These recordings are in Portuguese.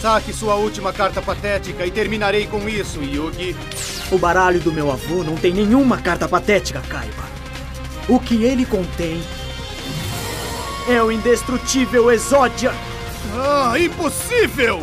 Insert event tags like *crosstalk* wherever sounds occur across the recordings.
Saque sua última carta patética e terminarei com isso, Yugi. O baralho do meu avô não tem nenhuma carta patética, Kaiba. O que ele contém é o indestrutível Exódia. Ah, impossível!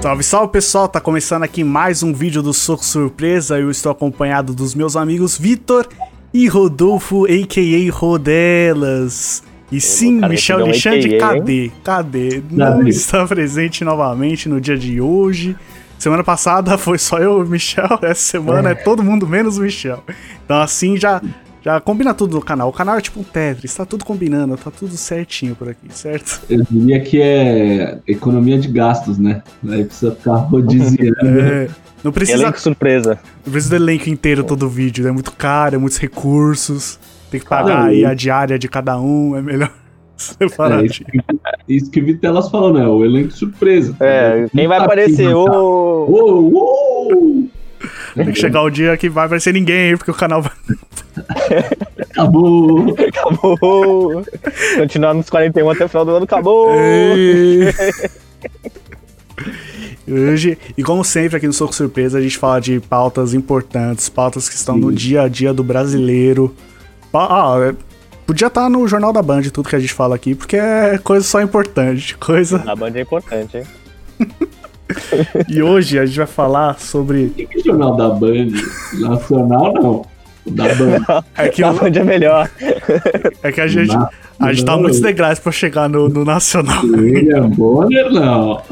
Salve, salve pessoal, tá começando aqui mais um vídeo do Soco Surpresa. Eu estou acompanhado dos meus amigos Vitor e Rodolfo, a.k.a. Rodelas. E sim, Michel Alexandre, AKA, cadê? Cadê? Não Cadê? está presente novamente no dia de hoje. Semana passada *laughs* foi só eu e o Michel, essa semana é, todo mundo menos o Michel. Então assim já, já combina tudo no canal. O canal é tipo um Tetris, tá tudo combinando, tá tudo certinho por aqui, certo? Eu diria que é economia de gastos, né? Aí precisa ficar *laughs* rodiziando. É, não precisa Elenco surpresa. Não precisa do elenco inteiro todo o vídeo, é muito caro, é muitos recursos. Tem que pagar Caramba. aí a diária de cada um, é melhor *laughs* separar. É, isso, que, isso que o Vitelas falou, né? O elenco surpresa. É, quem vai Tá aparecer? aqui, tá. Ô. Uou, uou! Tem que chegar o dia que vai aparecer ninguém, porque o canal vai. *laughs* Acabou! Acabou! Continuar nos 41 até o final do ano, acabou! *laughs* Hoje, e como sempre aqui no Soco Surpresa, a gente fala de pautas importantes, pautas que estão no Sim. dia a dia do brasileiro. Ah, é- podia estar no Jornal da Band tudo que a gente fala aqui, porque é coisa só importante, *laughs* coisa. A banda é importante, hein? *laughs* E hoje a gente vai falar sobre O que que é jornal da Band? Nacional, não. Da Band. é que o- banda é melhor. É que a gente, Na- a gente tá muitos degraus pra chegar no, no nacional. William Bonner, não.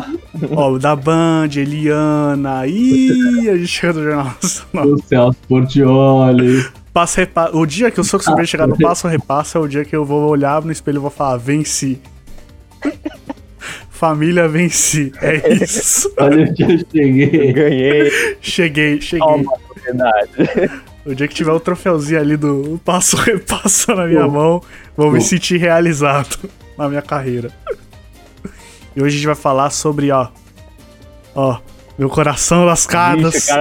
Ó, da Band, Eliana, ih, a gente chega no Jornal Nacional. O Celso Portioli. Passo repa... O dia que eu sou super chegar no passo repasso é o dia que eu vou olhar no espelho e vou falar, venci. *laughs* Família venci. É isso. Olha onde eu cheguei. Ganhei. Cheguei, cheguei. Toma, verdade. O dia que tiver o troféuzinho ali do passo *laughs* repasso na minha Pô. mão, vou me Pô. sentir realizado *laughs* na minha carreira. E hoje a gente vai falar sobre, ó. Ó, meu coração das cara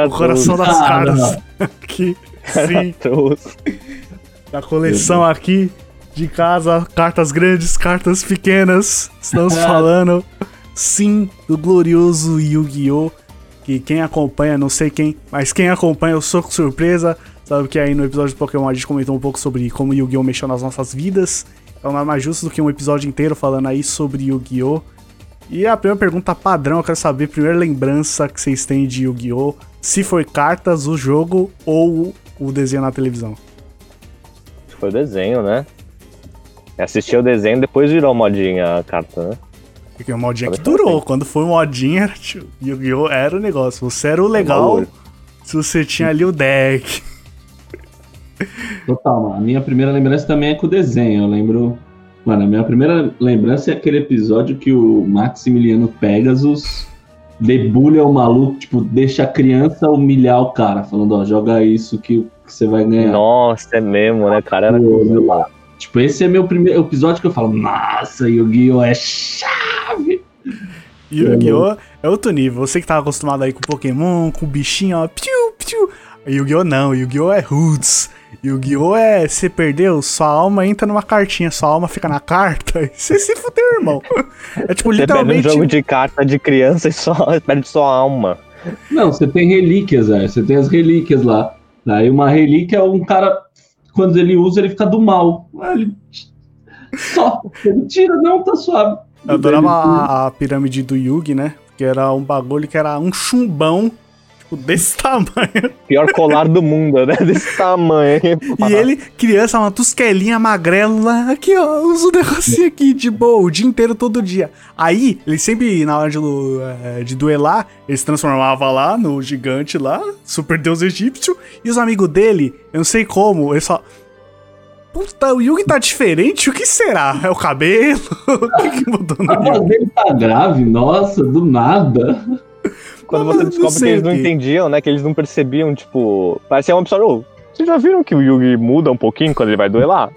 o coração das Ah, cartas. *laughs* Aqui. Sim, da coleção aqui de casa, cartas grandes, cartas pequenas. Estamos falando, sim, do glorioso Yu-Gi-Oh! Que quem acompanha, não sei quem, mas quem acompanha o Soco Surpresa, sabe que aí no episódio do Pokémon a gente comentou um pouco sobre como Yu-Gi-Oh! mexeu nas nossas vidas. Então nada mais justo do que um episódio inteiro falando aí sobre Yu-Gi-Oh! E a primeira pergunta padrão, eu quero saber, primeira lembrança que vocês têm de Yu-Gi-Oh! Se foi cartas, o jogo ou o desenho na televisão? Foi o desenho, né? Assisti o desenho, depois virou modinha a carta, né? Porque o modinha que durou. Quando foi modinha, era, tipo, Yu-Gi-Oh! era o negócio. Você era o legal se você tinha ali o deck. Total, mano. A minha primeira lembrança também é com o desenho. Eu lembro. Mano, a minha primeira lembrança é aquele episódio que o Maximiliano Pegasus debulha o maluco, tipo, deixa a criança humilhar o cara, falando, ó, joga isso que, que você vai ganhar. Nossa, é mesmo, né, cara? Era Pô, lá. Tipo, esse é meu primeiro episódio que eu falo, nossa, Yu-Gi-Oh! é chave! *laughs* Yu-Gi-Oh! é outro nível. Você que tava acostumado aí com Pokémon, com bichinho, ó, piu, piu. Yu-Gi-Oh! não, Yu-Gi-Oh! é roots. Yu-Gi-Oh! é você perdeu, sua alma entra numa cartinha, sua alma fica na carta *laughs* e você se fudeu, irmão. É tipo, Você pega um literalmente. jogo de carta de criança e só *laughs* perde sua alma. Não, você tem relíquias, velho. Você tem as relíquias lá. Aí uma relíquia é um cara, quando ele usa, ele fica do mal. Ele... Só. Ele tira, não, tá suave. Eu adorava a, a pirâmide do Yugi, né? Porque era um bagulho que era um chumbão, tipo, desse *laughs* tamanho. Pior colar do mundo, né? *laughs* Desse tamanho. E ele, criança, uma tusquelinha magrelo lá, aqui ó, usa o negocinho aqui de boa, o dia inteiro, todo dia. Aí, ele sempre, na hora de, eh, de duelar, ele se transformava lá no gigante lá, super deus egípcio, e os amigos dele, eu não sei como, ele só... Puta, o Yugi tá diferente, o que será? É o cabelo? *laughs* o que, que mudou no A voz Yugi? dele tá grave, nossa, do nada. Quando Não, você descobre que eles não o entendiam, né? Que eles não percebiam, tipo. Parecia um episódio. "Ô, Vocês já viram que o Yugi muda um pouquinho quando ele vai duelar?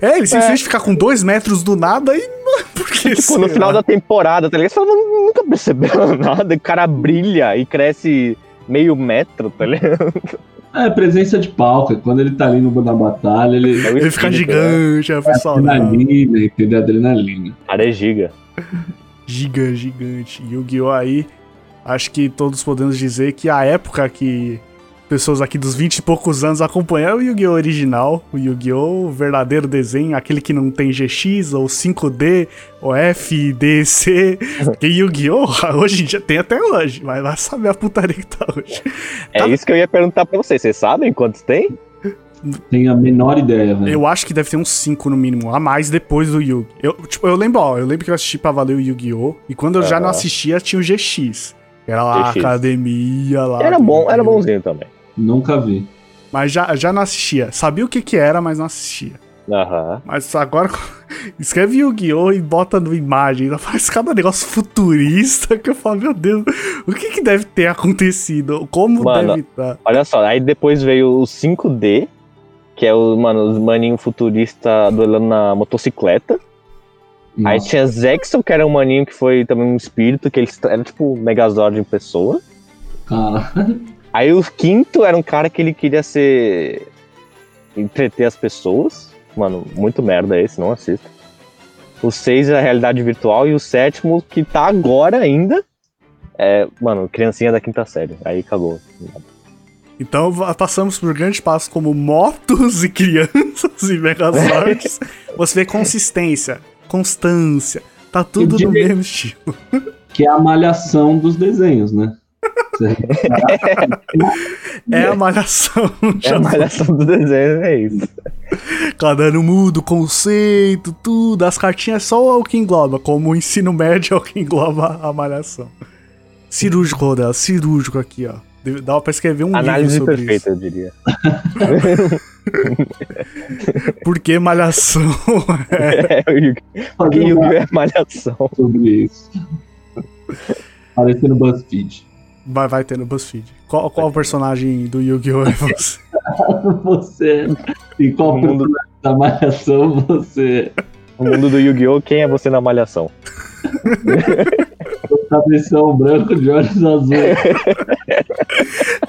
É, ele simplesmente fica com dois metros do nada e... Por que Tipo, no final da temporada, tá ligado? Você fala, "Não- nunca percebeu *laughs* nada. O cara brilha e cresce meio metro, tá ligado? É, presença de palco. é Quando ele tá ali no, na batalha, ele. É Ele fica né? gigante, o pessoal. Adrenalina, entendeu? Adrenalina. O cara é giga. Giga, gigante. Yu-Gi-Oh! aí, acho que todos podemos dizer que a época que pessoas aqui dos 20 e poucos anos acompanharam o Yu-Gi-Oh! original, o Yu-Gi-Oh! o verdadeiro desenho, aquele que não tem GX, ou 5D, ou F, D, C. *laughs* Porque Yu-Gi-Oh! *laughs* hoje em dia tem até hoje, mas vai saber a putaria que tá hoje. É Tá. isso que eu ia perguntar pra vocês. Vocês sabem quantos tem? Tenho a menor ideia, velho. Eu acho que deve ter uns 5 no mínimo, a mais depois do Yu. Eu, tipo, eu lembro, ó, eu lembro que eu assisti pra valer o Yu-Gi-Oh! E quando eu já não assistia, tinha o GX. Era lá a GX. academia lá. Era bom, era bonzinho também. Nunca vi. Mas já, já não assistia. Sabia o que que era, mas não assistia. Aham. Mas agora *laughs* escreve Yu-Gi-Oh! e bota no imagem. Ainda faz cada negócio futurista que eu falo, meu Deus, o que que deve ter acontecido? Como Mano, deve estar? Olha só, aí depois veio o 5D, que é o, mano, os maninho futurista duelando na motocicleta. Aí Nossa. tinha Zexel, que era um maninho que foi também um espírito, que ele era tipo Megazord em pessoa. Cara, *laughs* Aí o quinto era um cara que ele queria ser. entreter as pessoas. Mano, muito merda esse, não assista. O seis é a realidade virtual e o sétimo, que tá agora ainda, é, mano, criancinha da quinta série. Aí acabou. Então passamos por grandes passos como motos e crianças *laughs* e megazords. *laughs* Você vê consistência, constância. Tá tudo no mesmo estilo. que é a malhação dos desenhos, né? É a malhação. É a malhação do desenho, é isso. Cada ano muda o conceito, tudo. As cartinhas é só o que engloba, como o ensino médio é o que engloba a malhação. Cirúrgico, Rodel, cirúrgico aqui, ó. Dá pra escrever um Análise livro sobre perfeita, eu diria. isso. *laughs* Por que malhação? *laughs* É, Porque Yu-Gi-Oh! um é malhação. sobre isso. Parecendo BuzzFeed. Vai, vai ter no BuzzFeed. Qual, qual personagem do Yu-Gi-Oh! é você? *laughs* Você. E qual O mundo- personagem da malhação você. No mundo do Yu-Gi-Oh! quem é você na malhação? Cabeção branco de olhos azuis.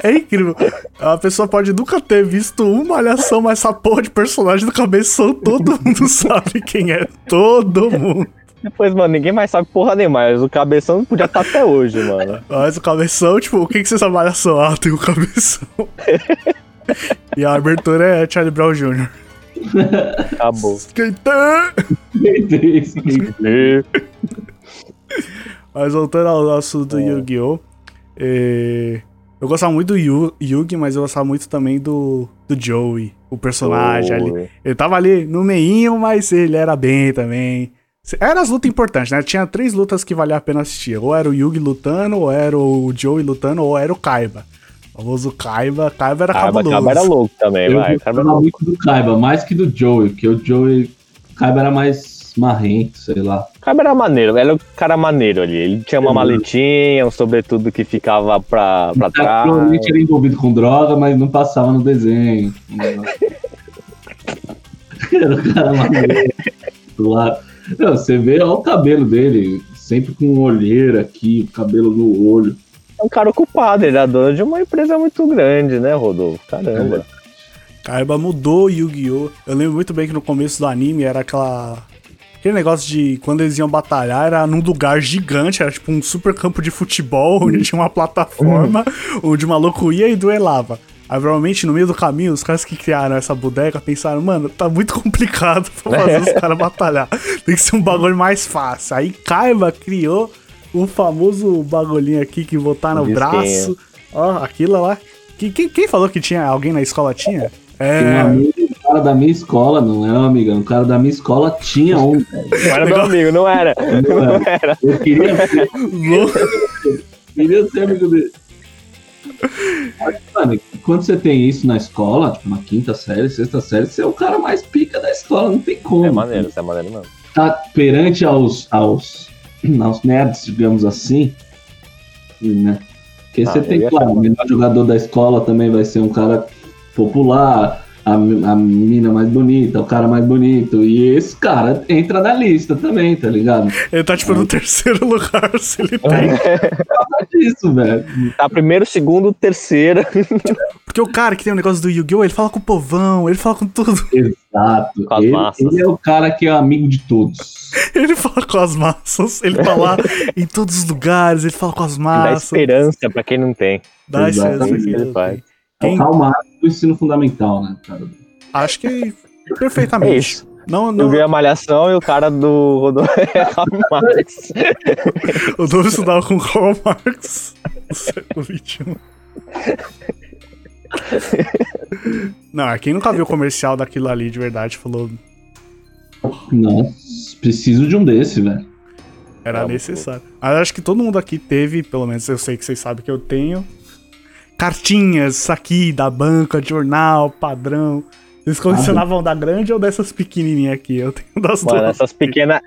É incrível. A pessoa pode nunca ter visto uma malhação, mas essa porra de personagem do cabeção, todo mundo sabe quem é. Todo mundo. Depois, mano, ninguém mais sabe porra mas o cabeção podia estar até hoje, mano. *laughs* Mas o cabeção, tipo, o que que você sabe malhação? Ah, tem o cabeção. *laughs* e a abertura é Charlie Brown Jr. Acabou. Isso, *laughs* Mas voltando ao assunto do É. Yu-Gi-Oh! eh, eu gostava muito do Yu- Yugi, mas eu gostava muito também do, do Joey, o personagem ali. Oi. Ele tava ali no meinho, mas ele era bem também. Eram as lutas importantes, né? Tinha três lutas que valia a pena assistir. Ou era o Yugi lutando, ou era o Joey lutando, ou era o Kaiba. O famoso Kaiba. Kaiba era Kaiba, cabuloso. Kaiba era louco também, Eu vai. Kaiba era louco. muito do Kaiba, mais que do Joey, porque o Joey. O Kaiba era mais marrento, sei lá. Kaiba era maneiro, ele era o cara maneiro ali. Ele tinha uma Uhum. maletinha, um sobretudo que ficava pra, pra O cara trás. Provavelmente era envolvido com droga, mas não passava no desenho. *laughs* era o cara maneiro. Lá. Não, você vê ó, o cabelo dele, sempre com olheira aqui, o cabelo no olho. É um cara ocupado, ele era dono de uma empresa muito grande, né, Rodolfo? Caramba. Kaiba mudou Yu-Gi-Oh! Eu lembro muito bem que no começo do anime era aquela. Aquele negócio de quando eles iam batalhar era num lugar gigante, era tipo um super campo de futebol, *laughs* onde tinha uma plataforma, onde o maluco ia e duelava. Aí provavelmente no meio do caminho, os caras que criaram essa bodega pensaram, mano, tá muito *laughs* complicado pra fazer os caras batalhar. Tem que ser um bagulho mais fácil. Aí Kaiba criou o famoso bagulhinho aqui que botar no braço. Ó, aquilo lá. Que- Quem, quem falou que tinha alguém na escola tinha? Tem um É. amigo, um cara da minha escola, não é um amigão, um cara da minha escola tinha um. velho. Não era meu amigo, não era. Não era. Eu queria *laughs* ser, queria ser amigo dele. Mano, quando você tem isso na escola, tipo, na quinta série, sexta série, você é o cara mais pica da escola, não tem como. É maneiro, isso é maneiro mesmo. Tá perante aos, aos, *clears throat* aos nerds, digamos assim, né? Porque Ah, você tem, ia claro, o melhor jogador da escola também vai ser um cara popular, a, a mina mais bonita, o cara mais bonito. E esse cara entra na lista também, tá ligado? Ele tá, tipo, no terceiro *laughs* lugar, se ele tem. Nada disso, velho. Tá primeiro, segundo, terceiro. Porque o cara que tem o negócio do Yu-Gi-Oh! ele fala com o povão, ele fala com tudo. Exato. Com as Ele, massas. ele é o cara que é amigo de todos. Ele fala com as massas, ele tá lá *laughs* em todos os lugares, ele fala com as Dá massas. esperança pra quem não tem. Dá esperança. Exatamente. pra quem Ele não faz. tem. É Karl Marx do ensino fundamental, né, cara? Acho que perfeitamente. É isso. Não, Eu não, vi a Malhação e o cara do Rodolfo *laughs* é Karl Marx. *laughs* o Dono estudava com Karl Marx no século XXI. Não, é quem nunca viu o comercial daquilo ali de verdade falou Nossa, preciso de um desse, velho. era É, necessário. Mas acho que todo mundo aqui teve, pelo menos eu sei que vocês sabem que eu tenho, cartinhas, aqui, da banca, de jornal, padrão. Vocês colecionavam da grande ou dessas pequenininhas aqui? Eu tenho *laughs* das Mano, duas. essas pequenas.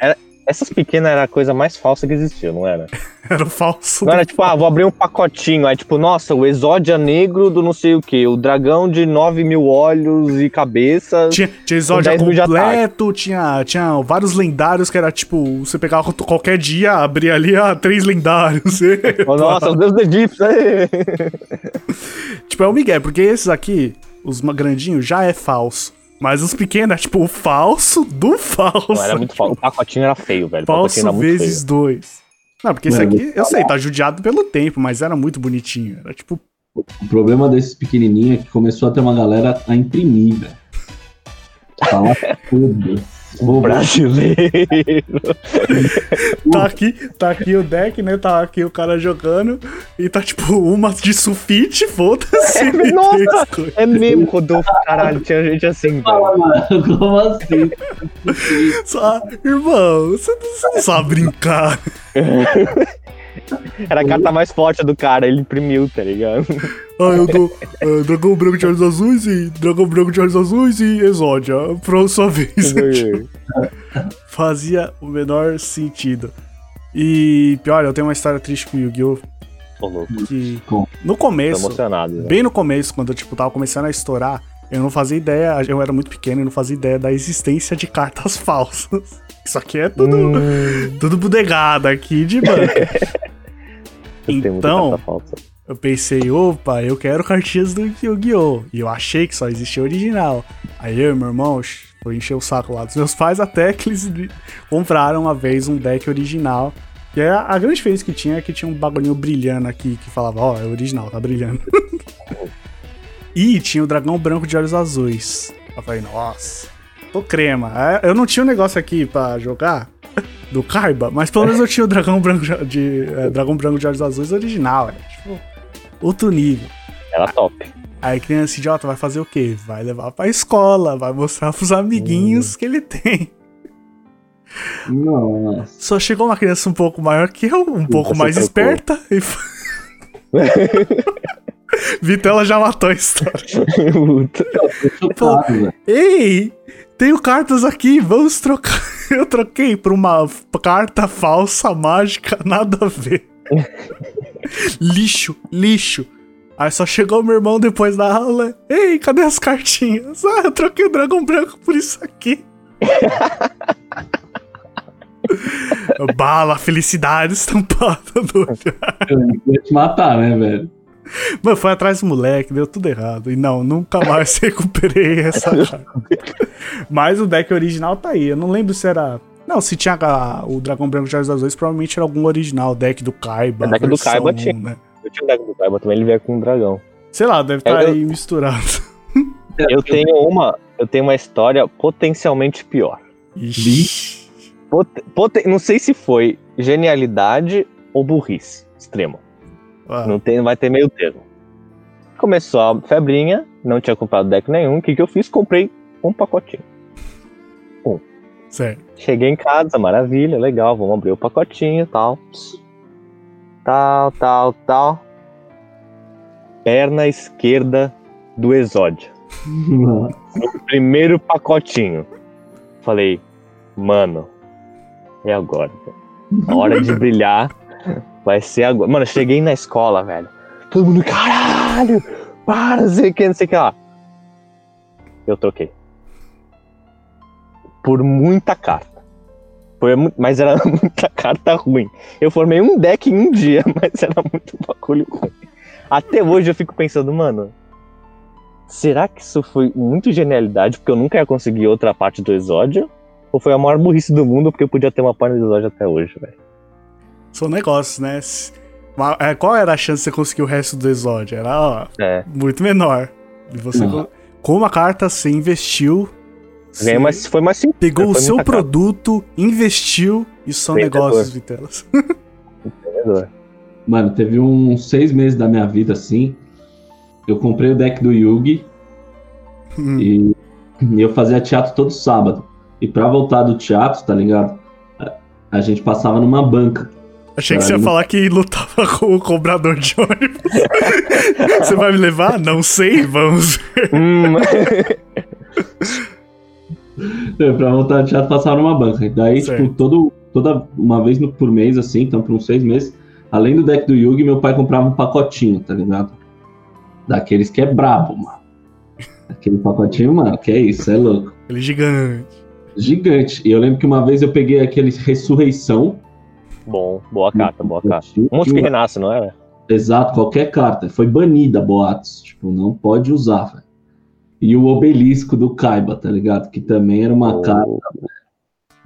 Essas pequenas era a coisa mais falsa que existia, não era? *laughs* Era o falso. Não era tipo, ah, vou abrir um pacotinho. Aí, tipo, nossa, o exódia negro do não sei o que, o dragão de 9 mil olhos e cabeças. Tinha, tinha exódia 10 mil de completo, tinha, tinha vários lendários que era tipo, você pegava qualquer dia, abria ali, ah, três lendários. *laughs* Nossa, os deuses egípcios. aê. *laughs* tipo, é o Miguel, porque esses aqui, os grandinhos, já é falso. Mas os pequenos é tipo o falso do *laughs* falso. Não, era muito falso. O pacotinho era feio, velho. Falso era muito vezes dois. Não, porque esse aqui, eu sei, tá judiado pelo tempo, mas era muito bonitinho. Era tipo, O problema desses pequenininhos é que começou a ter uma galera a imprimir, velho. Falar *laughs* tudo. Vou- Brasileiro. *laughs* tá aqui, tá aqui o deck, né? Tá aqui o cara jogando. E tá tipo uma de sulfite, foda-se. três nossa! É mesmo, Rodolfo, caralho. Tinha gente assim. Fala, mano, como assim? Só, irmão, você não, você não sabe brincar. *laughs* Era a carta mais forte do cara, ele imprimiu, tá ligado? Ah, eu dou ah, dragão branco de olhos azuis e dragão branco de olhos azuis e exódia. Pra sua *laughs* vez. Fazia o menor sentido. E pior, eu tenho uma história triste com o Yu-Gi-Oh! Tô louco, Que no tô começo, emocionado. velho. bem no começo, quando eu tipo, tava começando a estourar, eu não fazia ideia, eu era muito pequeno e não fazia ideia da existência de cartas *laughs* falsas. Isso aqui é tudo, Hum, tudo bodegado aqui de banca. *laughs* Então. Eu pensei, opa, eu quero cartinhas do Yu-Gi-Oh! E eu achei que só existia original. Aí eu e meu irmão foi encher o saco lá dos meus pais até que eles compraram uma vez um deck original. E a, grande diferença que tinha é que tinha um bagulhinho brilhando aqui que falava, ó, é original, tá brilhando. *laughs* e tinha o dragão branco de olhos azuis. Eu falei, nossa, tô crema. É, Eu não tinha um negócio aqui pra jogar do Kaiba, mas pelo menos eu tinha o dragão branco de, é, dragão branco de olhos azuis original, é, tipo, outro nível. Era top. Aí criança idiota vai fazer o quê? Vai levar pra escola, vai mostrar pros amiguinhos que ele tem. Nossa. Só chegou uma criança um pouco maior que eu, um pouco Você mais trocou. esperta. E... *laughs* Vitela já matou a história. *laughs* Velho. Ei, tenho cartas aqui, vamos trocar. *laughs* Eu troquei por uma carta falsa mágica, nada a ver. *laughs* lixo, lixo. Aí só chegou meu irmão depois da aula. Ei, cadê as cartinhas? Ah, eu troquei o dragão branco por isso aqui. *laughs* Bala, felicidade estampada no olhar. Eu ia te matar, né, velho? *laughs* Mano, foi atrás do moleque, deu tudo errado. E não, nunca mais *laughs* recuperei essa. Mas o deck original tá aí. Eu não lembro se era. Não, se tinha a- o Dragão Branco de Olhos Azuis, provavelmente era algum original, deck do Kaiba. O deck do Kaiba 1, tinha. Né? Eu tinha o deck do Kaiba também, ele veio com um dragão. Sei lá, deve estar Eu- aí misturado. *laughs* Eu tenho uma, eu tenho uma história potencialmente pior. Ixi. Pot- poten- não sei se foi genialidade ou burrice extrema. Ah, Não, tem, não vai ter meio termo. Começou a febrinha, não tinha comprado deck nenhum. O que, que eu fiz? Comprei um pacotinho. certo. Cheguei em casa, maravilha, legal, vamos abrir o pacotinho e tal. Tal, tal, tal. Perna esquerda do Exódia. Nossa. Primeiro pacotinho. Falei, mano, é agora. hora de brilhar vai ser agora. Mano, eu cheguei na escola, velho. Todo mundo, caralho, para, não sei o que, não sei o que lá. eu troquei. Por muita carta. Foi, mas era *laughs* muita carta ruim. Eu formei um deck em um dia, *laughs* mas era muito bagulho ruim. Até hoje eu fico pensando, mano. Será que isso foi muito genialidade, porque eu nunca ia conseguir outra parte do Exódio? Ou foi a maior burrice do mundo, porque eu podia ter uma parte do Exódio até hoje, velho? São negócios, né? É, Qual era a chance de você conseguir o resto do exódio? Era ó, É. muito menor. E você, co- com uma carta, você investiu. Você mas foi mais simples. Pegou o seu produto, investiu. Isso são Vendedor. negócios, Vitelas. *laughs* Mano, teve uns seis meses da minha vida assim. Eu comprei o deck do Yugi Hum. e, e eu fazia teatro todo sábado. E pra voltar do teatro, tá ligado? A, a gente passava numa banca. Achei que você ia falar que lutava com o cobrador de ônibus. *laughs* você vai me levar? Não sei, vamos ver. Hum, *laughs* É, pra voltar do teatro, passava numa banca. Daí, Certo. tipo, todo, toda uma vez no- por mês, assim, então por uns seis meses, além do deck do Yugi, meu pai comprava um pacotinho, tá ligado? Daqueles que é brabo, mano. Aquele pacotinho, mano, que é isso, é louco. Ele é gigante. Gigante. E eu lembro que uma vez eu peguei aquele Ressurreição. Bom, boa carta, boa carta. Um monte que renasce, não era? Exato, qualquer carta. Foi banida, boatos. Tipo, não pode usar, velho. E o obelisco do Kaiba, tá ligado? Que também era uma Oh. carta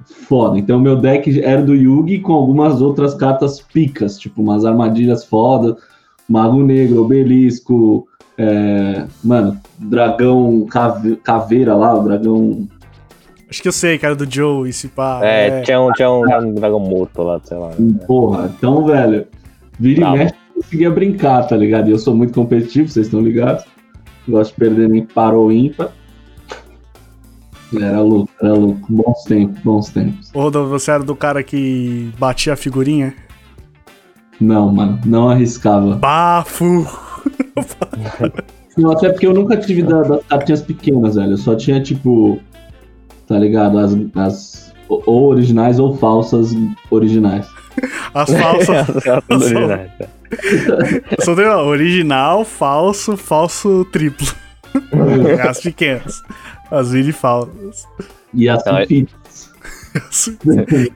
foda. Então, meu deck era do Yugi com algumas outras cartas picas, tipo umas armadilhas foda, Mago Negro, Obelisco, é, mano, dragão cave- caveira lá, o dragão. Acho que eu sei, cara, do Joe, esse pá. É, é. Tinha, um, tinha um, um dragão morto lá, sei lá. Porra, então, velho, vira e mexe, eu conseguia brincar, tá ligado? E eu sou muito competitivo, vocês estão ligados? Gosto de perder nem para ou ímpar. Era louco, era louco. Bons tempos, bons tempos. Ô, Rodolfo, você era do cara que batia a figurinha? Não, mano, não arriscava. Bafo! Não, até porque eu nunca tive da- das cartinhas pequenas, velho. Eu só tinha, tipo, tá ligado? As, as ou originais ou falsas originais. *laughs* As falsas. *laughs* Tudo originais, é. Só ó, original, falso, falso triplo. *laughs* As pequenas. As mini falsas. E as Não, é- sulfites.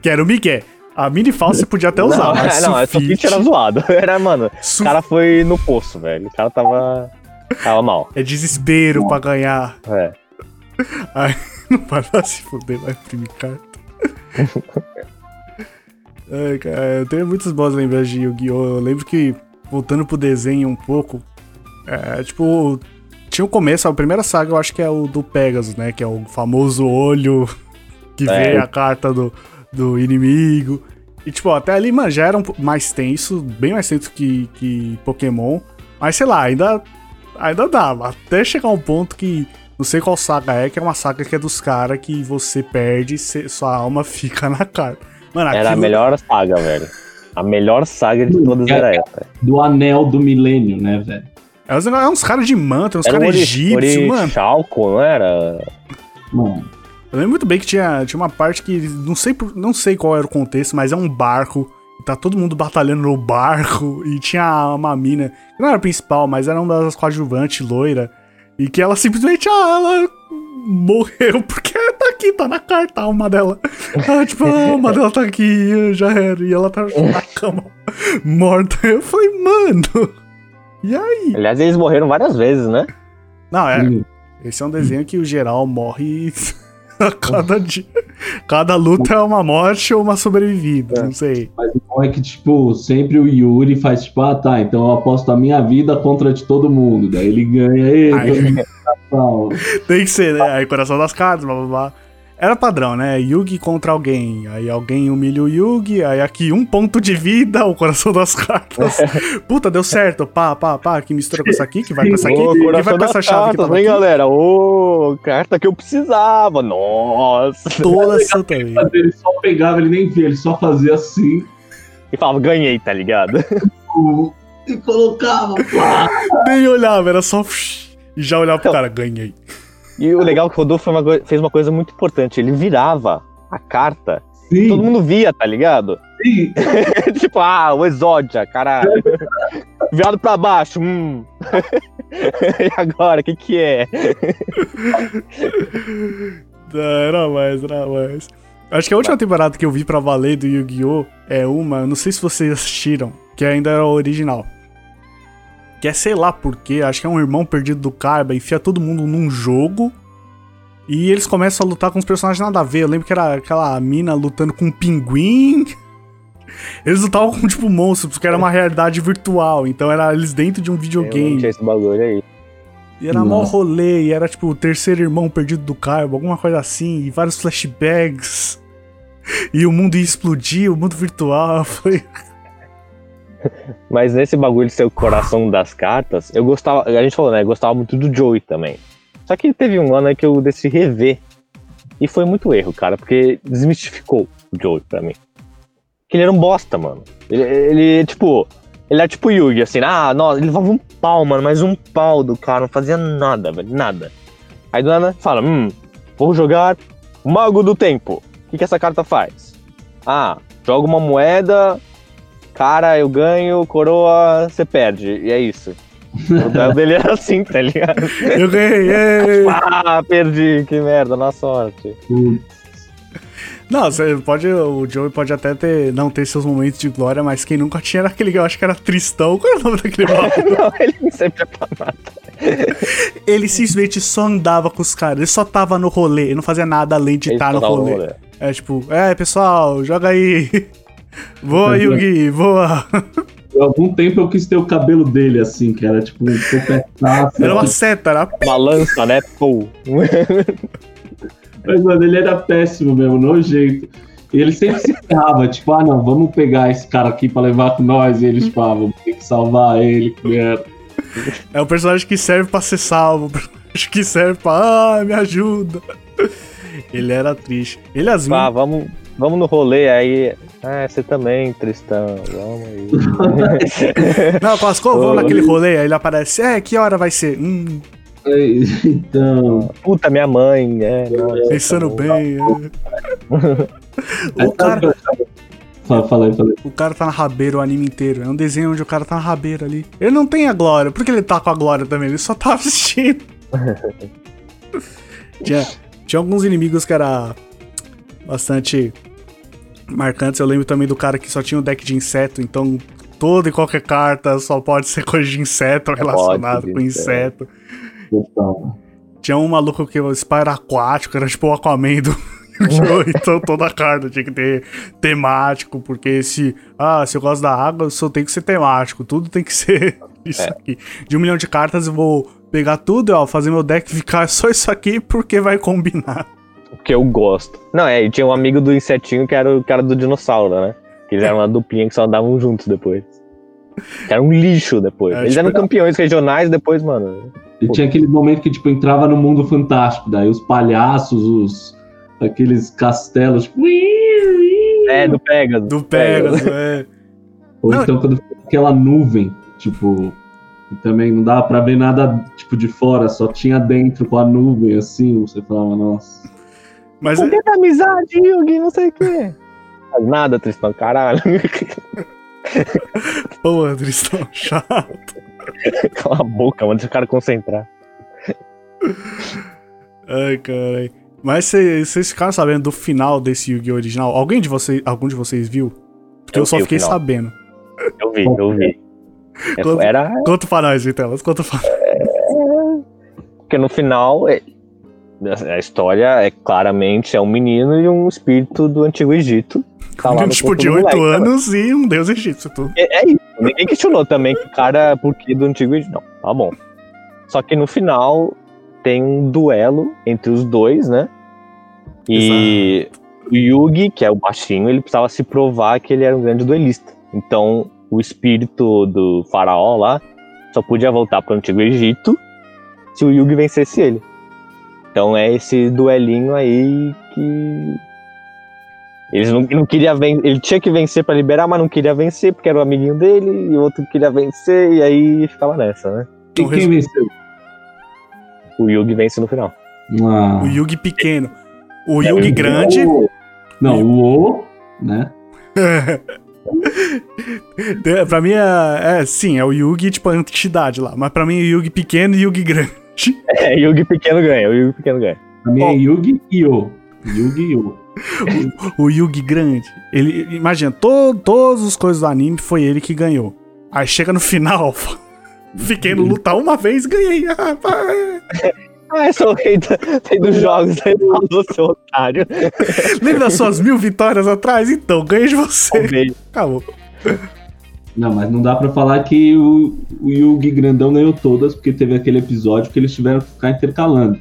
Que era o Miguel. A mini falsa você podia até usar, não, mas não, sulfite, era zoado. Era, mano, o cara foi no poço, velho. O cara tava. Tava mal. é desespero pra ganhar. É. Ai, *laughs* não vai lá se fuder, vai imprimir carta. *laughs* Ai, cara, eu tenho muitas boas lembranças de Yu-Gi-Oh! Eu lembro que, voltando pro desenho um pouco, é, tipo, tinha o começo, a primeira saga eu acho que é o do Pegasus, né? Que é o famoso olho *laughs* que É. vê a carta do, do inimigo. E, tipo, até ali, mano, já era um mais tenso, bem mais tenso que, que Pokémon. Mas, sei lá, ainda, ainda dava. Até chegar um ponto que não sei qual saga é, que é uma saga que é dos caras que você perde e sua alma *laughs* fica na carta. Mano, Era a aquilo- melhor saga, velho. A melhor saga de todas era essa. Do anel do milênio, né, velho? É uns, é uns caras de manto, uns caras egípcios, mano. Orichalco, não era? Mano, Eu lembro muito bem que tinha, tinha uma parte que. Não sei, por- não sei qual era o contexto, mas é um barco. E tá todo mundo batalhando no barco. *laughs* E tinha uma mina. Que não era a principal, mas era uma das coadjuvantes, loira. E que ela simplesmente. Ah, ela morreu porque tá aqui, tá na carta a alma dela. Ah, tipo, a alma dela tá aqui, já era. E ela tá na cama morta. Eu falei, mano. E aí? Aliás, eles morreram várias vezes, né? Não, é. sim. Esse é um desenho que o geral morre *laughs* a cada dia. Cada luta é uma morte ou uma sobrevivida, não sei. Mas o bom é que, tipo, sempre o Yuri faz, tipo, ah, tá, então eu aposto a minha vida contra a de todo mundo. Daí ele ganha, e Aí-. *laughs* Tem que ser, né? Aí coração das cartas, blá blá blá. Era padrão, né? Yugi contra alguém. Aí alguém humilha o Yugi. Aí aqui um ponto de vida, o coração das cartas. Puta, deu certo. Pá, pá, pá. Que mistura com essa aqui, que vai com essa aqui. Ô, que vai com essa chave que cartas, hein, aqui. galera? Ô, carta que eu precisava. Nossa. Toda santa aí. Ele só pegava, ele nem via, ele só fazia assim E falava, ganhei, tá ligado? e colocava, pá. Nem olhava, era só. E já olhava pro Então. cara, ganhei. E o legal é que o Rodolfo uma fez uma coisa muito importante. Ele virava a carta. Sim, Todo mundo via, tá ligado? sim. *laughs* tipo, ah, o Exódia, caralho. Virado pra baixo, hum. *laughs* e agora, o que que é? Não, era mais, era mais. Acho que a última temporada que eu vi pra valer do Yu-Gi-Oh! é uma, não sei se vocês assistiram, que ainda era original. Que é sei lá porquê, acho que é um irmão perdido do Kaiba, enfia todo mundo num jogo. E eles começam a lutar com os personagens nada a ver. Eu lembro que era aquela mina lutando com um pinguim. *laughs* Eles lutavam com, tipo, monstros, porque era uma realidade virtual. Então era eles dentro de um Eu não videogame. tinha esse bagulho aí. E era mó Nossa. rolê, e era tipo o terceiro irmão perdido do Kaiba, alguma coisa assim, e vários flashbacks. *laughs* E o mundo ia explodir, o mundo virtual. *laughs* Eu falei, *laughs* Mas nesse bagulho de ser o coração das cartas, eu gostava, a gente falou, né? Eu gostava muito do Joey também. Só que teve um ano aí que eu decidi rever. E foi muito erro, cara, porque desmistificou o Joey pra mim. Que ele era um bosta, mano. Ele, ele tipo, ele era tipo Yugi, assim, ah, nossa, ele levava um pau, mano, mas um pau do cara, não fazia nada, velho, nada. Aí do nada fala, hum, vou jogar Mago do Tempo. O que, que essa carta faz? Ah, joga uma moeda, cara, eu ganho, coroa, você perde. E é isso. O duelo dele era assim, tá ligado? *laughs* eu ganhei! ê!" Ah, perdi, que merda, na sorte. Não, você pode. O Joey pode até ter, não ter seus momentos de glória, mas quem nunca tinha era aquele que eu acho que era Tristão. Qual é o nome daquele *laughs* maluco? Não, ele sempre é pra nada. Ele simplesmente só andava com os caras, ele só tava no rolê, ele não fazia nada além de estar no só dava rolê. rolê. É tipo, é pessoal, joga aí. Voa, Yugi, voa. Por algum tempo eu quis ter o cabelo dele, assim, que era tipo um topetaço. Era uma seta, era Uma lança, né? Pô. Mas, mano, ele era péssimo mesmo, nojento. E ele sempre se ferrava, tipo, ah, não, vamos pegar esse cara aqui pra levar com nós. E eles, tipo, ah, vamos ter que salvar ele, merda. É o personagem que serve pra ser salvo, o personagem que serve pra. Ah, me ajuda. Ele era triste. Ele as Ah, vamos, vamos no rolê aí. Ah, você também, Tristão. Vamos aí. *laughs* Não, Pascoal, vamos naquele rolê. Aí ele aparece. É, que hora vai ser? Hum, Então. Puta, minha mãe, é. nossa, pensando tá bem. é. *laughs* o, cara, Fala, fala aí, fala aí. o cara tá na rabeira o anime inteiro. É um desenho onde o cara tá na rabeira ali. Ele não tem a glória. Por que ele tá com a glória também? Ele só tá *laughs* assistindo. tinha, tinha alguns inimigos que era bastante marcantes. Eu lembro também do cara que só tinha um deck de inseto, então toda e qualquer carta só pode *laughs* ser coisa de inseto relacionado de com inseto. Então, Tinha um maluco que o Spy era aquático, era tipo o Aquaman do *laughs* *laughs* então toda carta tinha que ter temático, porque se, ah, se eu gosto da água, só tem que ser temático, tudo tem que ser isso É. aqui. De um milhão de cartas eu vou pegar tudo e ó, fazer meu deck ficar só isso aqui porque vai combinar. Porque eu gosto. Não, é, e tinha um amigo do insetinho que era o cara do dinossauro, né? Que eles eram uma duplinha que só andavam juntos depois. Que era um lixo depois. É, eles tipo, eram campeões regionais depois, mano. e tinha aquele momento que, tipo, entrava no mundo fantástico, daí os palhaços, os. aqueles castelos, tipo. É, do Pegasus. Do Pegasus, é. *laughs* Ou Não. então quando foi aquela nuvem, tipo. E também não dava pra ver nada, tipo, de fora, só tinha dentro com a nuvem, assim, você falava, nossa. Mas Cadê a amizade, Yugi? Não sei o quê. Faz Nada, Tristão, caralho. *laughs* Pô, Tristão, chato. Cala a boca, mano, deixa o cara concentrar. Ai, caralho. Mas cê- vocês ficaram sabendo do final desse Yu-Gi-Oh! original? Alguém de vocês, algum de vocês viu? Porque eu, Eu só fiquei sabendo. Eu vi, eu vi. É, Quando- Era. Conta pra nós, Vitelas, conta pra Porque no final, é- a história é claramente é um menino e um espírito do Antigo Egito. Tá no tipo, de do 8 moleque, né? anos e um deus egípcio. Tudo. É, é isso. Ninguém questionou também que o cara, por que do Antigo Egito? Não, tá bom. Só que no final tem um duelo entre os dois, né? E o Yugi, que é o baixinho, ele precisava se provar que ele era um grande duelista. Então, o espírito do faraó lá só podia voltar para o Antigo Egito se o Yugi vencesse ele. Então é esse duelinho aí que eles não, não queria ven- ele tinha que vencer para liberar, mas não queria vencer porque era o amiguinho dele e o outro queria vencer e aí ficava nessa, né? E Então, quem venceu? O Yugi vence no final. Ah. O Yugi pequeno. O É, Yugi o- grande. O- Não, o O, né? Tem- *laughs* Pra mim é, é. Sim, é o Yugi, tipo, a entidade lá. Mas pra mim é o Yugi pequeno e Yugi grande. É, Yugi pequeno ganha, o Yugi pequeno ganha. Mim é Ó. Yu-Gi-Oh! Yu-Gi-Oh! O Yugi grande. Ele. Imagina, to, todas as coisas do anime foi ele que ganhou. Aí chega no final, *laughs* fiquei no lutar uma vez e ganhei. *laughs* Ah, sou o rei, da- rei dos jogos, aí falou, seu otário. Lembra das suas mil vitórias atrás? Então, ganhei de você. Beijo. Acabou. Não, mas não dá pra falar que o, o Yugi grandão ganhou todas, porque teve aquele episódio que eles tiveram que ficar intercalando.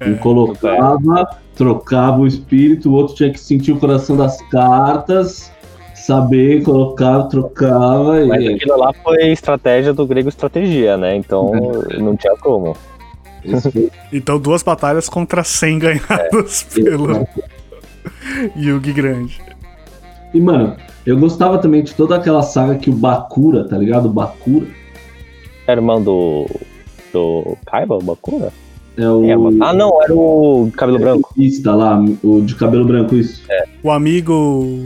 Um colocava, trocava o espírito, o outro tinha que sentir o coração das cartas, saber, colocava, trocava. Mas e aquilo lá foi estratégia do grego estratégia, né? Então *laughs* não tinha como. *laughs* Então, duas batalhas contra 100 ganhadas pelo *laughs* Yugi grande. E, mano, eu gostava também de toda aquela saga que o Bakura, tá ligado? O Bakura Era irmão do. do Kaiba, o Bakura? é o. É, ah, não, era o cabelo branco. Está lá, o de cabelo branco, isso. O amigo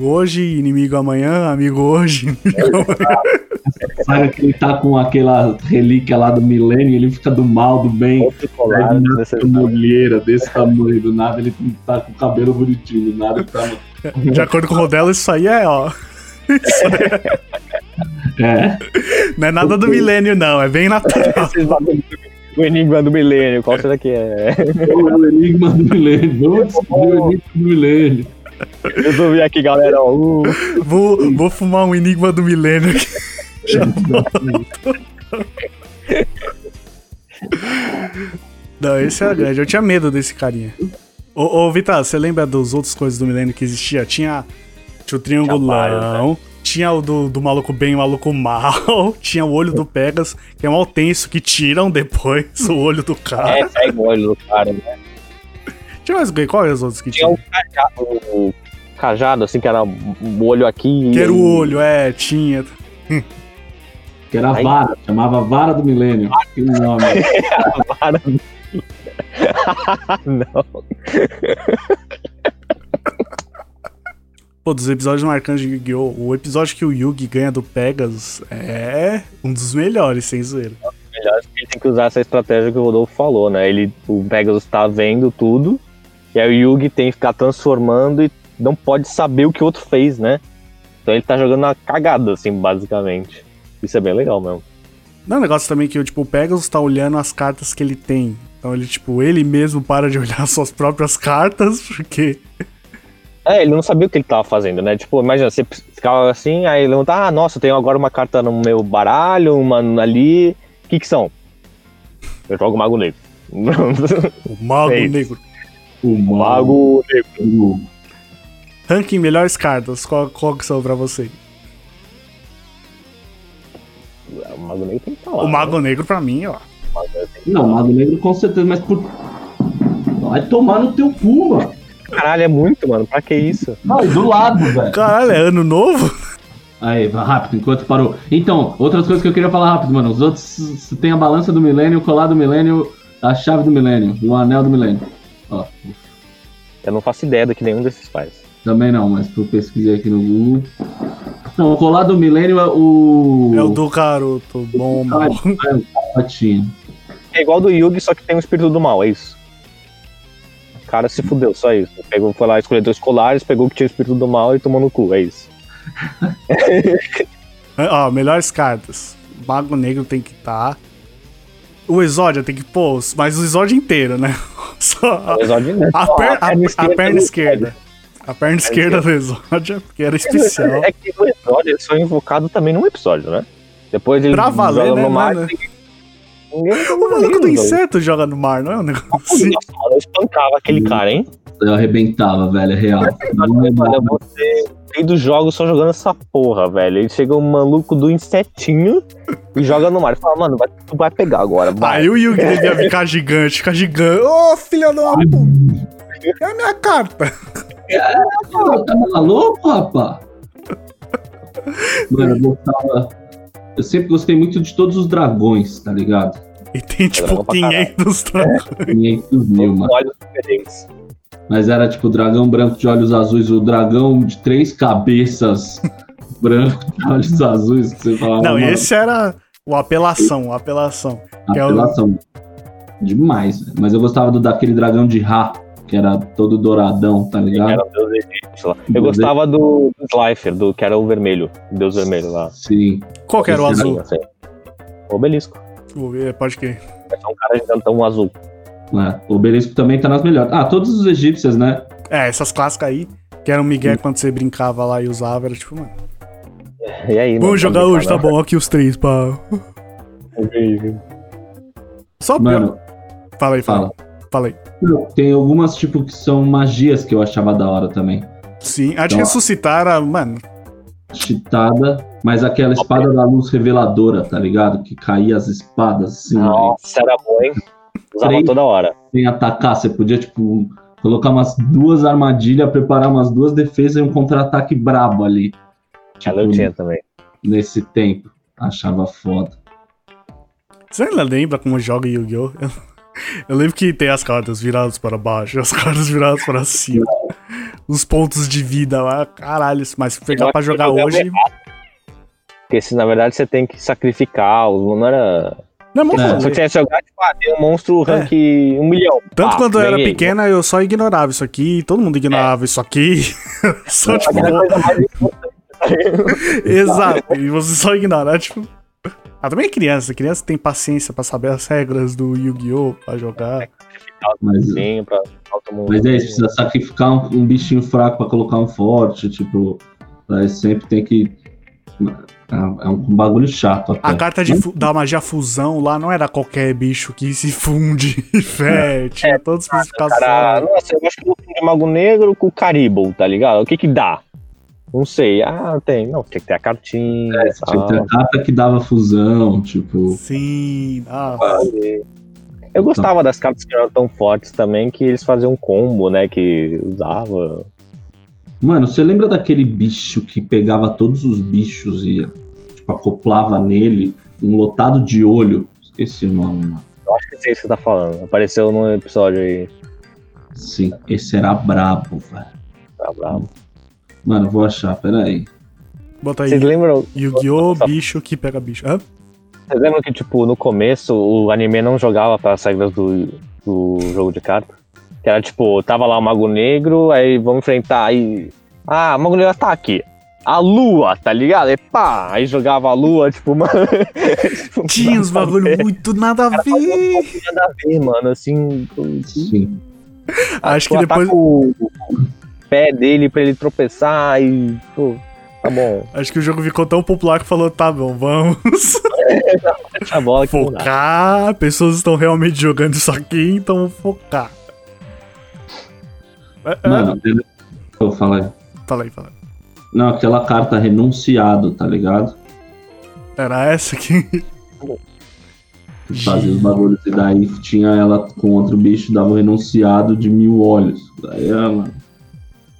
hoje, inimigo amanhã, amigo hoje, *laughs* inimigo amanhã. *laughs* Saga que ele tá com aquela relíquia lá do milênio, ele fica do mal, do bem. Colar, Aí, uma desnecessário. mulher desse tamanho, do nada ele tá com o cabelo bonitinho, do nada ele tá. De acordo com o Rodelo, isso aí é, ó. É, Não é nada do milênio, não. É bem natural. *laughs* O enigma do milênio, qual será que é? é o enigma do milênio. Vamos descobrir o enigma do milênio. Resolvi aqui, galera. ó, Uh, Vou, vou fumar um enigma do milênio aqui. Não, esse era grande. Eu tinha medo desse carinha. Ô, ô Vitor, você lembra dos outros coisas do milênio que existia? Tinha, tinha o triangulão, tinha o do, do maluco bem e o maluco mal, *laughs* tinha o olho do Pegas, que é um tenso que tiram depois o olho do cara. é, segue o olho do cara, né? Tinha mais? Qual é os outros que Tinha tinha? o cajado, o cajado, assim, que era o olho aqui. Que era o olho, é, tinha. Que era a Aí- vara, chamava Vara do Milênio. Que nome. *laughs* Para. *laughs* Não. Pô, dos episódios marcantes de Yu-Gi-Oh! O episódio que o Yugi ganha do Pegasus é um dos melhores, sem zoeira. melhor que ele tem que usar essa estratégia que o Rodolfo falou, né? Ele, o Pegasus tá vendo tudo, e aí o Yugi tem que ficar transformando e não pode saber o que o outro fez, né? Então ele tá jogando uma cagada, assim, basicamente. Isso é bem legal mesmo. Não é um negócio também que tipo, o Pegasus tá olhando as cartas que ele tem. Então ele, tipo, ele mesmo para de *laughs* olhar suas próprias cartas, porque. É, ele não sabia o que ele tava fazendo, né? Tipo, imagina, você ficava assim, aí ele tá, ah, nossa, eu tenho agora uma carta no meu baralho, uma ali. O que que são? Eu jogo Mago Negro. *laughs* O Mago É. Negro. O Mago Negro. Ranking melhores cartas, qual, qual que são pra você? O Mago Negro tem que falar. o Mago Negro pra mim, ó. Não, Mago Negro com certeza, mas por. Vai tomar no teu cu, mano. Caralho, é muito, mano. Pra que isso? Não, do lado, velho. Caralho, é ano novo? Aí, vai rápido, enquanto parou. Então, outras coisas que eu queria falar rápido, mano. Os outros tem a balança do milênio, o colar do milênio, a chave do milênio, o anel do milênio. Ó, Eu não faço ideia do que nenhum desses faz. também não, mas eu pesquisei aqui no Google. Não, o colar do milênio é o. É o do garoto bom. Ah, é o patinho. É igual do Yugi, só que tem o espírito do mal, é isso. O cara se fudeu, só isso. Pegou, foi lá escolher dois colares, pegou o que tinha o espírito do mal e tomou no cu, é isso. *laughs* Ó, melhores cartas. Mago Negro tem que estar. O Exódia tem que pôr, mas o Exódia inteiro, né? *laughs* Só a, O Exódio, né? a per- a- a perna não- esquerda. A perna esquerda do Exódia, porque era especial. É que o só é invocado também num episódio, né? Depois ele Pra valer, né, no mar. O maluco do inseto joga no mar, não é um negócio assim? Eu espancava aquele cara, hein? Eu arrebentava, velho, é real. É Olha, nada. você veio dos jogos só jogando essa porra, velho. Aí chega um maluco do insetinho e joga no mar. Fala, mano, vai, tu vai pegar agora, vai. Aí o Yugi devia ficar gigante, ficar gigante. Ô, filha de uma puta! É a minha carta. Pô, tá maluco, rapaz? Mano, eu gostava. Eu sempre gostei muito de todos os dragões, tá ligado? E tem tipo Dragão pra caralho. 500 dragões. 500 mil, mano. Olhos diferentes. Mas era tipo o dragão branco de olhos azuis, o dragão de três cabeças *laughs* branco, olhos azuis, que você falava. Não, mano, esse era o apelação, o apelação. que é o- apelação. Demais. velho. Mas eu gostava do daquele dragão de Ra, que era todo douradão, tá ligado? era o Deus egípcio lá. Eu Deus gostava do, do Slifer, do que era o vermelho. O Deus vermelho lá. Sim. Qual que era o azul? Assim. O obelisco. Vou ver, Pode que. É só um cara gigantão azul. É, o obelisco também tá nas melhores. Ah, todos os egípcios, né? É, essas clássicas aí, que era um migué quando você brincava lá e usava, era tipo, mano. E aí, mano, Vamos jogar tá hoje, tá bom, aqui os três, pá. Só Mano, Fala aí, fala. fala. Fala aí. Não, Tem algumas, tipo, que são magias que eu achava da hora também. Sim, a de Então, ressuscitar era, mano. Chitada, mas aquela espada da luz reveladora, tá ligado? Que caía as espadas, assim, aí, Nossa, era bom, hein? Usava Três. toda hora. sem atacar. Você podia, tipo, colocar umas duas armadilhas, preparar umas duas defesas e um contra-ataque brabo ali. Tipo, Ela eu tinha também. nesse tempo. Achava foda. Você ainda lembra como joga Yu-Gi-Oh? Eu, lembro que tem as cartas viradas para baixo, as cartas viradas para cima. Os pontos de vida lá, caralho, mas se pegar que jogar hoje. Porque se na verdade você tem que sacrificar, os- não era. Não é É. bom. Se eu tivesse jogado, tipo, ah, tem um monstro rank um milhão. Tanto Ah, quando eu era ganhei. pequena, eu só ignorava isso aqui, todo mundo ignorava isso aqui. *laughs* só tipo. Coisa mais *laughs* importante. Exato, e você só ignora, tipo. Ah, também é criança, criança tem paciência pra saber as regras do Yu-Gi-Oh! pra jogar. Mas, Sim, pra mas é isso, precisa sacrificar um, um bichinho fraco pra colocar um forte, tipo. Aí sempre tem que. É é um bagulho chato até. A carta de da magia fusão lá não era qualquer bicho que se funde e fé, tinha todas as Cara, especificações. nossa, eu acho que eu Mago Negro com o Caribou, tá ligado? O que que dá? Não sei. Ah, tem. Não, tinha que ter a cartinha. É, tinha que ter a carta que dava fusão, tipo. Sim, ah, Eu gostava das cartas que eram tão fortes também que eles faziam um combo, né? Que usava. Mano, você lembra daquele bicho que pegava todos os bichos e tipo, acoplava nele um lotado de olho? Esqueci o nome, mano. Eu acho que sei o que você tá falando. Apareceu num episódio aí. Sim, esse era brabo, velho. Tá bravo. Mano, vou achar, peraí. bota aí. Vocês lembram? Yu-Gi-Oh! Bicho que pega bicho. Hã? Vocês lembram que, tipo, no começo o anime não jogava para as regras do, do jogo de carta? Que era tipo, tava lá o Mago Negro, aí vamos enfrentar, aí. Ah, o Mago Negro tá aqui. A lua, tá ligado? E pá, aí jogava a lua, tipo, *laughs* mano. tipo, *laughs* Tinha uns bagulho muito nada a ver. nada a ver, mano, assim. Sim. Acho que tu depois. o pé dele pra ele tropeçar e. Pô, tá bom. Acho que o jogo ficou tão popular que falou, tá bom, vamos *laughs* a bola que não dá. focar. Pessoas estão realmente jogando isso aqui, então vamos focar. É, é, Mano, eu falei. Fala aí, fala aí. Não, aquela carta renunciado, tá ligado? Era essa aqui? Que fazia os bagulhos e daí tinha ela com outro bicho, dava um renunciado de mil olhos. Daí é, mano.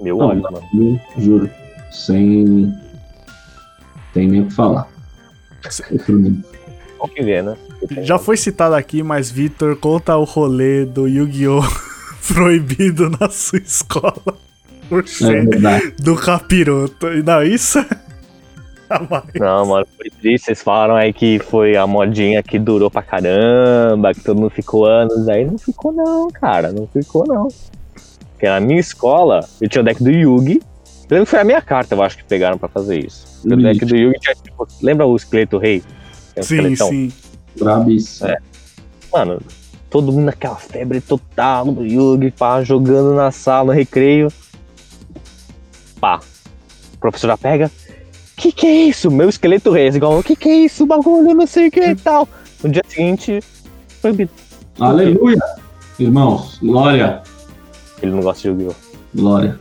Meu Não, olho, mano. Hum, Juro. Sem. Tem nem o que falar. Tem que ver, né? Já foi citado aqui, mas Vitor, conta o rolê do Yu-Gi-Oh! *laughs* proibido na sua escola por É ser verdade. do capiroto. E não, isso é. *laughs* Jamais. Não, mano, foi triste. Vocês falaram aí que foi a modinha que durou pra caramba, que todo mundo ficou anos. Aí não ficou, não, cara. Não ficou, não. Porque na minha escola, eu tinha o deck do Yugi. Eu lembro que foi a minha carta, eu acho que pegaram pra fazer isso. O deck do Yugi tinha, tipo, lembra o esqueleto rei? Um Sim, esqueletão? sim. Brabíssimo. É. Mano, todo mundo naquela febre total do Yugi, pá, jogando na sala, no recreio. Pá. A professora pega. Que que é isso? Meu esqueleto rei. Igual, que que é isso? Bagulho, não sei o que e tal. No dia seguinte, proibido. Aleluia! Irmãos, glória! Ele não gosta de Yu-Gi-Oh! Glória.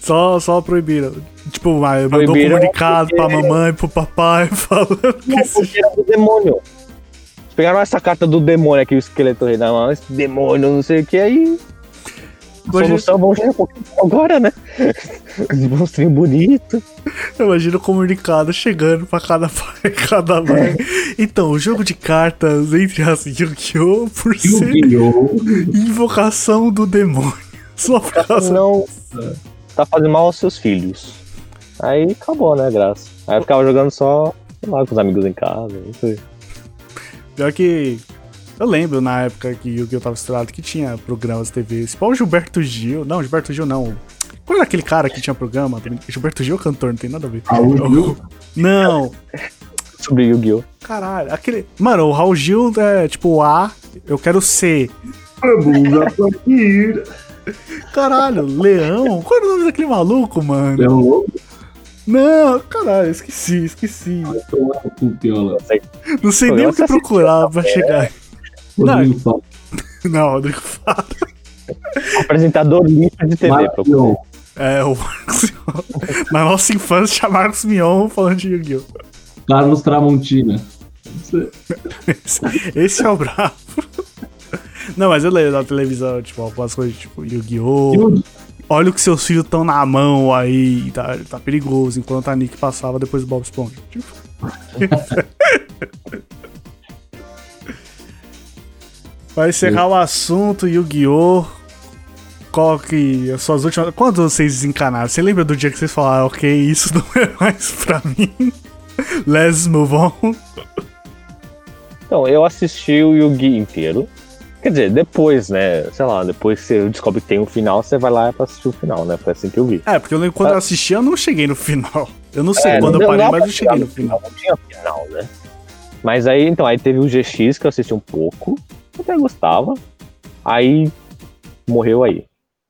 Só, só proibiram. Tipo, ah, mandou um Proibiram comunicado pra porque- mamãe, pro papai, *laughs* falando que Não, esse porque era do demônio. Eles Pegaram essa carta do demônio aqui, o esqueleto rei na mão, esse demônio, não sei o que, aí. Imagina- Solução, vamos jogar um pouquinho agora, né? Os monstrinhos bonitos. Eu imagino o comunicado chegando pra cada pai, *laughs* cada mãe. Então, o jogo de cartas entre as Yu-Gi-Oh! por ser Yu-Gi-Oh! invocação do demônio. *laughs* Só por causa. Não. Tá fazendo mal aos seus filhos. Aí acabou, né, graça. Aí eu ficava jogando só, lá, com os amigos em casa. Isso aí. Pior que. Eu lembro na época que o Yu-Gi-Oh! tava estourado que tinha programas de TV. Tipo o Gilberto Gil. Não, Gilberto Gil não. Qual era aquele cara que tinha programa? Gilberto Gil cantor, não tem nada a ver. Raul Gil? Não, Sobre Yu-Gi-Oh! caralho. Aquele. Mano, o Raul Gil é tipo A, eu quero C. Vamos. Caralho, Leão? Qual era o nome daquele maluco, mano? Louco. Não, caralho, esqueci, esqueci. Não sei nem o que procurar pra série. Chegar. Não. Rodrigo Fala. *laughs* Não, Rodrigo Faro. Apresentador lixo de TV, Marcos. É, o Marcos Mion. Na nossa infância, tinha Marcos Mion falando de Yu-Gi-Oh! Carlos Tramontina. Esse, esse é o bravo. Não, mas eu lembro na televisão, tipo, algumas coisas tipo Yu-Gi-Oh! Olha o que seus filhos estão na mão aí, tá, tá perigoso, enquanto a Nick passava depois do Bob Esponja. Tipo. *laughs* Vai encerrar o assunto, Yu-Gi-Oh! Qual que as suas últimas. Quando vocês desencanaram? Você lembra do dia que vocês falaram, ok, isso *laughs* não é mais pra mim? Let's move on. Então, eu assisti o Yu-Gi inteiro. Quer dizer, depois, né? Sei lá, depois que você descobre que tem um final, você vai lá pra assistir o final, né? Foi assim que eu vi. É, porque eu lembro quando eu assisti, eu não cheguei no final. Eu não sei É, quando não eu parei, mas eu cheguei no final. Não tinha final, né? Mas aí, então, aí teve o GX que eu assisti um pouco. Até gostava. Aí morreu aí.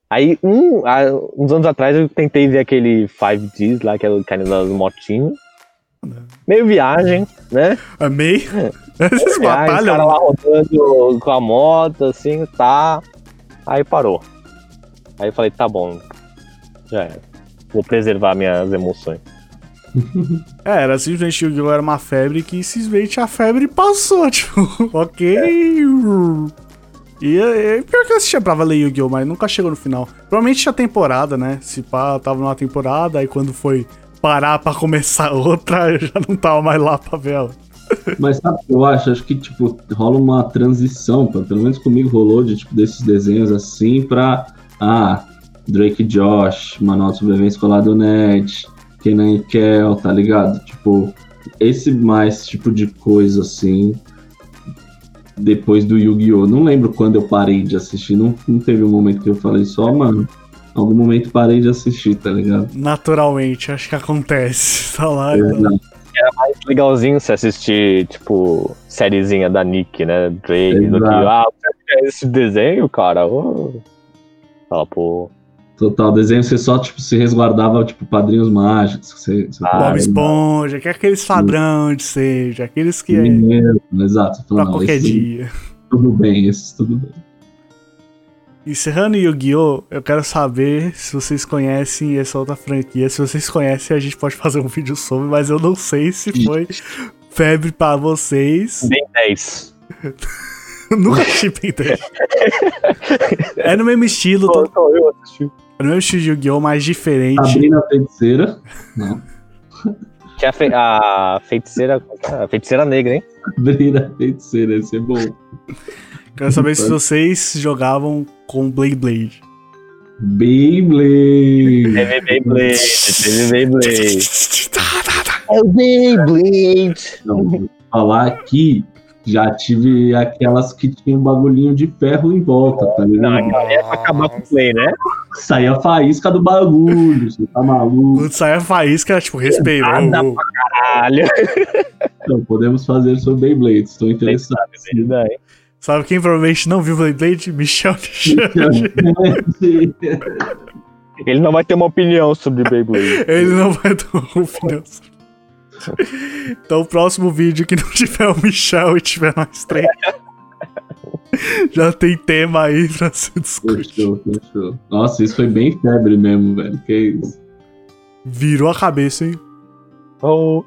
Aí, um, há uns anos atrás, eu tentei ver aquele 5Gs lá, que era o cara das motinhas. Meio viagem, né? Amei. Esses os caras lá rodando com a moto, assim, tá. Aí parou. Aí eu falei, tá bom. Já era. Vou preservar minhas emoções. É, era simplesmente Yu-Gi-Oh! era uma febre que simplesmente a febre passou, *laughs* tipo, ok. E, e pior que eu assistia pra valer Yu-Gi-Oh! mas nunca chegou no final. Provavelmente tinha temporada, né? Se pá, tava numa temporada, aí quando foi parar pra começar *laughs* outra, eu já não tava mais lá pra ver ela. Mas sabe o que eu acho? Acho que, tipo, rola uma transição, pô. pelo menos comigo rolou, de, tipo, desses desenhos assim pra, ah, Drake Josh, Manual de Sobrevivência Escolar do Ned, Kenan e Kel, tá ligado? Tipo, esse mais tipo de coisa, assim, depois do Yu-Gi-Oh! Não lembro quando eu parei de assistir, não, não teve um momento que eu falei só, mano, em algum momento parei de assistir, tá ligado? Naturalmente, acho que acontece. *laughs* Tá lá. então. Exato. legalzinho você assistir, tipo, sériezinha da Nick, né? Drake, do que, Exato. ah, você quer esse desenho, cara? Ô. Fala, pô. Total, desenho você só, tipo, se resguardava, tipo, padrinhos mágicos. Você, você Ah, Bob Esponja, que é aqueles padrão de seja, aqueles que é Mineiro, Exato. pra não, qualquer dia. Tudo bem, esses tudo bem. Encerrando Yu-Gi-Oh!, eu quero saber se vocês conhecem essa outra franquia. Se vocês conhecem, a gente pode fazer um *laughs* vídeo sobre, mas eu não sei se foi febre pra vocês. Bem 10. *laughs* Nunca assisti Ben 10. É no mesmo estilo, tô- só eu assisti. É no mesmo estilo de Yu-Gi-Oh!, mas diferente. Sabrina a Feiticeira. Não. Que a, fe- a feiticeira. A feiticeira negra, hein? Sabrina a Feiticeira, esse é bom. Quero saber se vocês jogavam com Blade Blade. Beyblade. Teve Beyblade, teve Beyblade. É o Beyblade. Não, vou falar que já tive aquelas que tinham um bagulhinho de ferro em volta, tá Não, ligado? ali é pra acabar com o play, né? Saía a faísca do bagulho, você tá maluco? Quando a faísca, tipo, respeito. Nada Caralho. *laughs* Então, podemos fazer sobre Beyblade, estou interessado. Sabe, Sabe quem provavelmente não viu Blade Blade? Michel Michel. Ele não vai ter uma opinião sobre *laughs* Beyblade. Ele não vai dar uma opinião. Então, o próximo vídeo que não *laughs* tiver o Michel e tiver nós três. *laughs* Já tem tema aí pra se discutir. Fechou, fechou. Nossa, isso foi bem febre mesmo, velho. Que isso? Virou a cabeça, hein? Oh.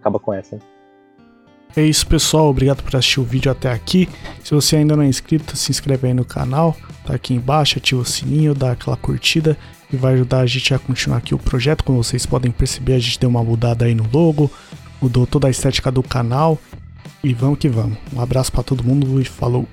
Acaba com essa. É isso, pessoal. Obrigado por assistir o vídeo até aqui. Se você ainda não é inscrito, se inscreve aí no canal. Tá aqui embaixo, ativa o sininho, dá aquela curtida e vai ajudar a gente a continuar aqui o projeto. Como vocês podem perceber, a gente deu uma mudada aí no logo, mudou toda a estética do canal. E vamos que vamos. Um abraço pra todo mundo e falou.